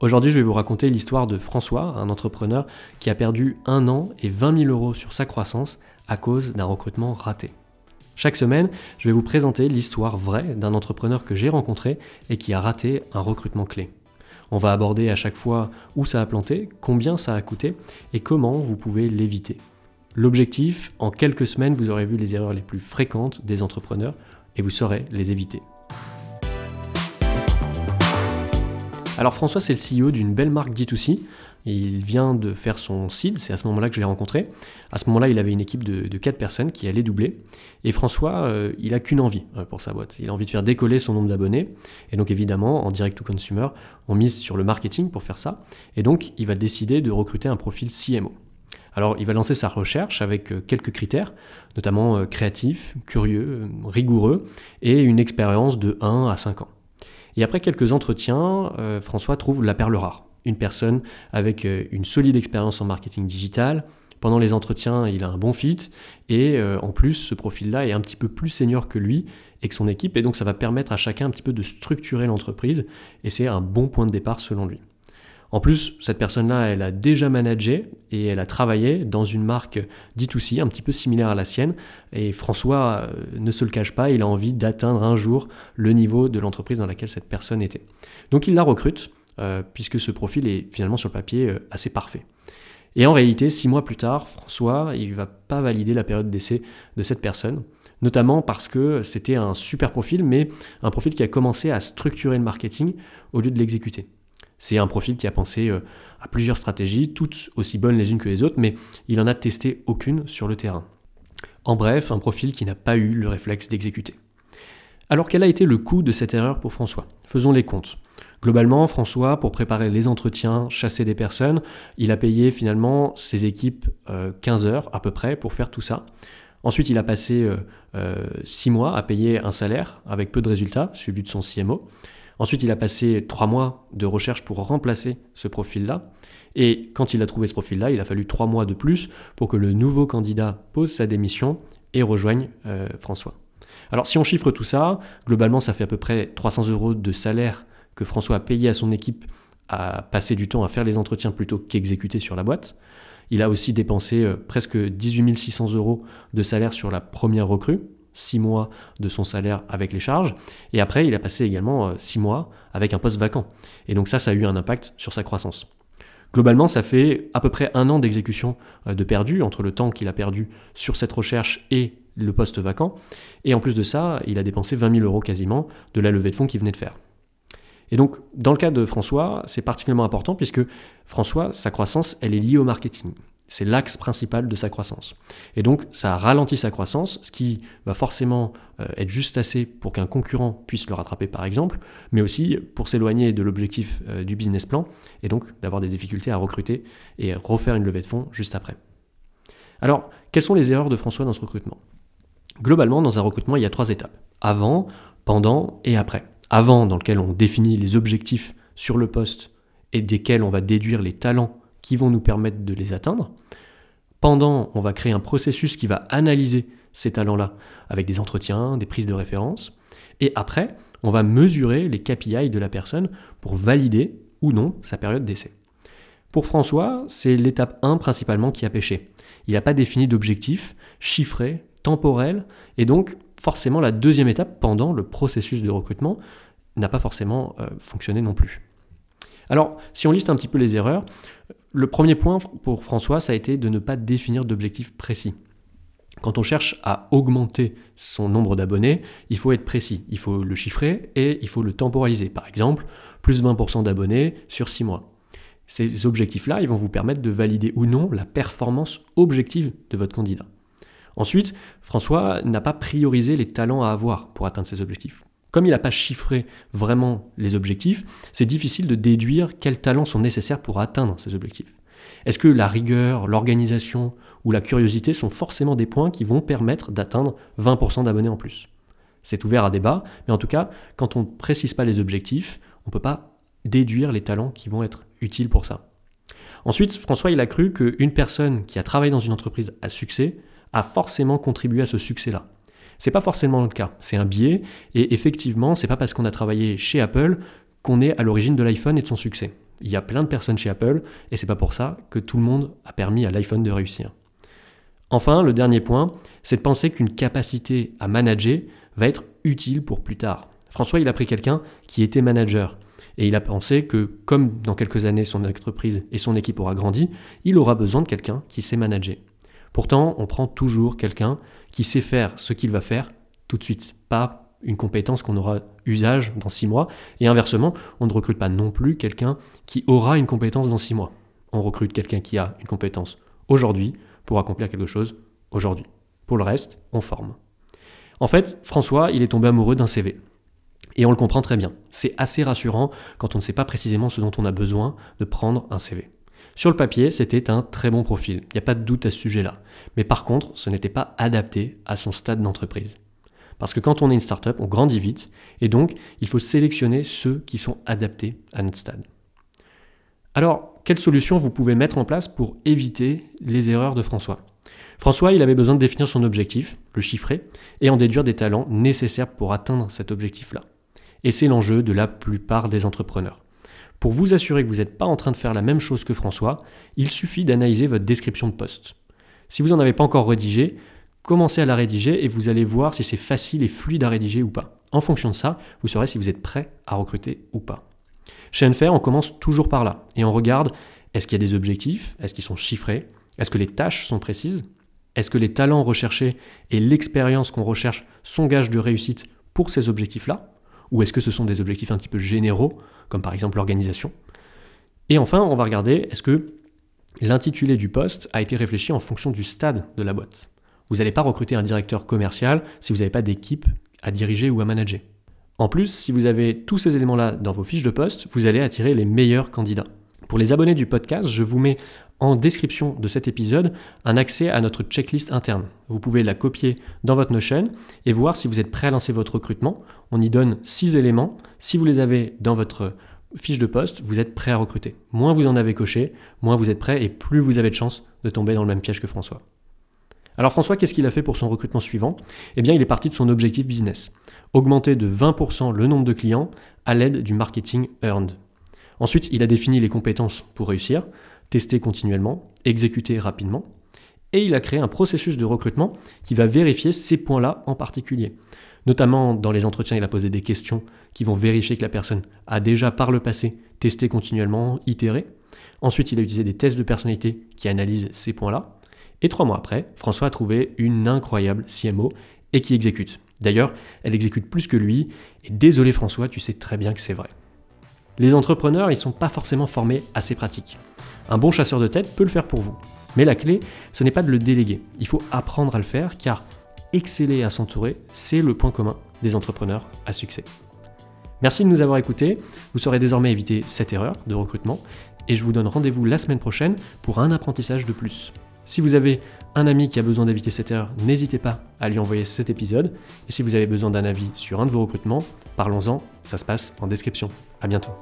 Aujourd'hui, je vais vous raconter l'histoire de François, un entrepreneur qui a perdu un an et 20 000 euros sur sa croissance à cause d'un recrutement raté. Chaque semaine, je vais vous présenter l'histoire vraie d'un entrepreneur que j'ai rencontré et qui a raté un recrutement clé. On va aborder à chaque fois où ça a planté, combien ça a coûté et comment vous pouvez l'éviter. L'objectif, en quelques semaines, vous aurez vu les erreurs les plus fréquentes des entrepreneurs et vous saurez les éviter. Alors François, c'est le CEO d'une belle marque D2C. Il vient de faire son seed, c'est à ce moment-là que je l'ai rencontré. À ce moment-là, il avait une équipe de, 4 personnes qui allait doubler. Et François, euh, il a qu'une envie euh, pour sa boîte. Il a envie de faire décoller son nombre d'abonnés. Et donc évidemment, en direct to consumer, on mise sur le marketing pour faire ça. Et donc, il va décider de recruter un profil CMO. Alors, il va lancer sa recherche avec euh, quelques critères, notamment créatif, curieux, rigoureux, et une expérience de 1 à 5 ans. Et après quelques entretiens, euh, François trouve la perle rare. Une personne avec euh, une solide expérience en marketing digital. Pendant les entretiens, il a un bon fit. Et euh, en plus, ce profil-là est un petit peu plus senior que lui et que son équipe. Et donc, ça va permettre à chacun un petit peu de structurer l'entreprise. Et c'est un bon point de départ selon lui. En plus, cette personne-là, elle a déjà managé et elle a travaillé dans une marque D2C un petit peu similaire à la sienne. Et François euh, ne se le cache pas, il a envie d'atteindre un jour le niveau de l'entreprise dans laquelle cette personne était. Donc il la recrute, euh, puisque ce profil est finalement sur le papier euh, assez parfait. Et en réalité, six mois plus tard, François, il ne va pas valider la période d'essai de cette personne, notamment parce que c'était un super profil, mais un profil qui a commencé à structurer le marketing au lieu de l'exécuter. C'est un profil qui a pensé euh, à plusieurs stratégies, toutes aussi bonnes les unes que les autres, mais il n'en a testé aucune sur le terrain. En bref, un profil qui n'a pas eu le réflexe d'exécuter. Alors quel a été le coût de cette erreur pour François? Faisons les comptes. Globalement, François, pour préparer les entretiens, chasser des personnes, il a payé finalement ses équipes 15 euh, heures à peu près pour faire tout ça. Ensuite, il a passé 6 euh, mois à payer un salaire avec peu de résultats, celui de son CMO. Ensuite, il a passé trois mois de recherche pour remplacer ce profil-là. Et quand il a trouvé ce profil-là, il a fallu trois mois de plus pour que le nouveau candidat pose sa démission et rejoigne euh, François. Alors si on chiffre tout ça, globalement ça fait à peu près 300 euros de salaire que François a payé à son équipe à passer du temps à faire les entretiens plutôt qu'exécuter sur la boîte. Il a aussi dépensé euh, presque 18 600 euros de salaire sur la première recrue, 6 mois de son salaire avec les charges. Et après, il a passé également 6 euh, mois avec un poste vacant. Et donc ça, ça a eu un impact sur sa croissance. Globalement, ça fait à peu près un an d'exécution euh, de perdu entre le temps qu'il a perdu sur cette recherche et le poste vacant. Et en plus de ça, il a dépensé 20 000 euros quasiment de la levée de fonds qu'il venait de faire. Et donc, dans le cas de François, c'est particulièrement important puisque François, sa croissance, elle est liée au marketing. C'est l'axe principal de sa croissance. Et donc, ça ralentit sa croissance, ce qui va forcément euh, être juste assez pour qu'un concurrent puisse le rattraper, par exemple, mais aussi pour s'éloigner de l'objectif euh, du business plan, et donc d'avoir des difficultés à recruter et refaire une levée de fonds juste après. Alors, quelles sont les erreurs de François dans ce recrutement? Globalement, dans un recrutement, il y a trois étapes. Avant, pendant et après. Avant, dans lequel on définit les objectifs sur le poste et desquels on va déduire les talents qui vont nous permettre de les atteindre. Pendant, on va créer un processus qui va analyser ces talents-là avec des entretiens, des prises de référence. Et après, on va mesurer les KPI de la personne pour valider ou non sa période d'essai. Pour François, c'est l'étape 1 principalement qui a pêché. Il n'a pas défini d'objectif chiffré, temporel, et donc forcément la deuxième étape pendant le processus de recrutement n'a pas forcément euh, fonctionné non plus. Alors, si on liste un petit peu les erreurs, le premier point pour François, ça a été de ne pas définir d'objectif précis. Quand on cherche à augmenter son nombre d'abonnés, il faut être précis, il faut le chiffrer et il faut le temporaliser. Par exemple, plus 20% d'abonnés sur 6 mois. Ces objectifs-là, ils vont vous permettre de valider ou non la performance objective de votre candidat. Ensuite, François n'a pas priorisé les talents à avoir pour atteindre ces objectifs. Comme il n'a pas chiffré vraiment les objectifs, c'est difficile de déduire quels talents sont nécessaires pour atteindre ces objectifs. Est-ce que la rigueur, l'organisation ou la curiosité sont forcément des points qui vont permettre d'atteindre 20% d'abonnés en plus? C'est ouvert à débat, mais en tout cas, quand on ne précise pas les objectifs, on ne peut pas déduire les talents qui vont être utiles pour ça. Ensuite, François, il a cru qu'une personne qui a travaillé dans une entreprise à succès a forcément contribué à ce succès-là. C'est pas forcément le cas, c'est un biais, et effectivement, c'est pas parce qu'on a travaillé chez Apple qu'on est à l'origine de l'iPhone et de son succès. Il y a plein de personnes chez Apple et c'est pas pour ça que tout le monde a permis à l'iPhone de réussir. Enfin, le dernier point, c'est de penser qu'une capacité à manager va être utile pour plus tard. François, il a pris quelqu'un qui était manager. Et il a pensé que, comme dans quelques années son entreprise et son équipe aura grandi, il aura besoin de quelqu'un qui sait manager. Pourtant, on prend toujours quelqu'un qui sait faire ce qu'il va faire tout de suite, pas une compétence qu'on aura usage dans six mois. Et inversement, on ne recrute pas non plus quelqu'un qui aura une compétence dans six mois. On recrute quelqu'un qui a une compétence aujourd'hui pour accomplir quelque chose aujourd'hui. Pour le reste, on forme. En fait, François, il est tombé amoureux d'un CV. Et on le comprend très bien. C'est assez rassurant quand on ne sait pas précisément ce dont on a besoin de prendre un CV. Sur le papier, c'était un très bon profil, il n'y a pas de doute à ce sujet-là. Mais par contre, ce n'était pas adapté à son stade d'entreprise. Parce que quand on est une startup, on grandit vite, et donc il faut sélectionner ceux qui sont adaptés à notre stade. Alors, quelles solutions vous pouvez mettre en place pour éviter les erreurs de François? François, il avait besoin de définir son objectif, le chiffrer, et en déduire des talents nécessaires pour atteindre cet objectif-là. Et c'est l'enjeu de la plupart des entrepreneurs. Pour vous assurer que vous n'êtes pas en train de faire la même chose que François, il suffit d'analyser votre description de poste. Si vous n'en avez pas encore rédigé, commencez à la rédiger et vous allez voir si c'est facile et fluide à rédiger ou pas. En fonction de ça, vous saurez si vous êtes prêt à recruter ou pas. Chez Enfer, on commence toujours par là et on regarde est-ce qu'il y a des objectifs, est-ce qu'ils sont chiffrés, est-ce que les tâches sont précises, est-ce que les talents recherchés et l'expérience qu'on recherche sont gages de réussite pour ces objectifs-là? Ou est-ce que ce sont des objectifs un petit peu généraux, comme par exemple l'organisation Et enfin, on va regarder est-ce que l'intitulé du poste a été réfléchi en fonction du stade de la boîte? Vous n'allez pas recruter un directeur commercial si vous n'avez pas d'équipe à diriger ou à manager. En plus, si vous avez tous ces éléments-là dans vos fiches de poste, vous allez attirer les meilleurs candidats. Pour les abonnés du podcast, je vous mets en description de cet épisode un accès à notre checklist interne. Vous pouvez la copier dans votre Notion et voir si vous êtes prêt à lancer votre recrutement. On y donne six éléments. Si vous les avez dans votre fiche de poste, vous êtes prêt à recruter. Moins vous en avez coché, moins vous êtes prêt et plus vous avez de chances de tomber dans le même piège que François. Alors François, qu'est-ce qu'il a fait pour son recrutement suivant? Eh bien, il est parti de son objectif business. Augmenter de 20% le nombre de clients à l'aide du marketing earned. Ensuite, il a défini les compétences pour réussir, tester continuellement, exécuter rapidement, et il a créé un processus de recrutement qui va vérifier ces points-là en particulier. Notamment dans les entretiens, il a posé des questions qui vont vérifier que la personne a déjà par le passé testé continuellement, itéré. Ensuite, il a utilisé des tests de personnalité qui analysent ces points-là. Et trois mois après, François a trouvé une incroyable CMO et qui exécute. D'ailleurs, elle exécute plus que lui. Et désolé François, tu sais très bien que c'est vrai. Les entrepreneurs, ils ne sont pas forcément formés à ces pratiques. Un bon chasseur de tête peut le faire pour vous. Mais la clé, ce n'est pas de le déléguer. Il faut apprendre à le faire car exceller à s'entourer, c'est le point commun des entrepreneurs à succès. Merci de nous avoir écoutés. Vous saurez désormais éviter cette erreur de recrutement et je vous donne rendez-vous la semaine prochaine pour un apprentissage de plus. Si vous avez un ami qui a besoin d'éviter cette erreur, n'hésitez pas à lui envoyer cet épisode. Et si vous avez besoin d'un avis sur un de vos recrutements, parlons-en, ça se passe en description. À bientôt.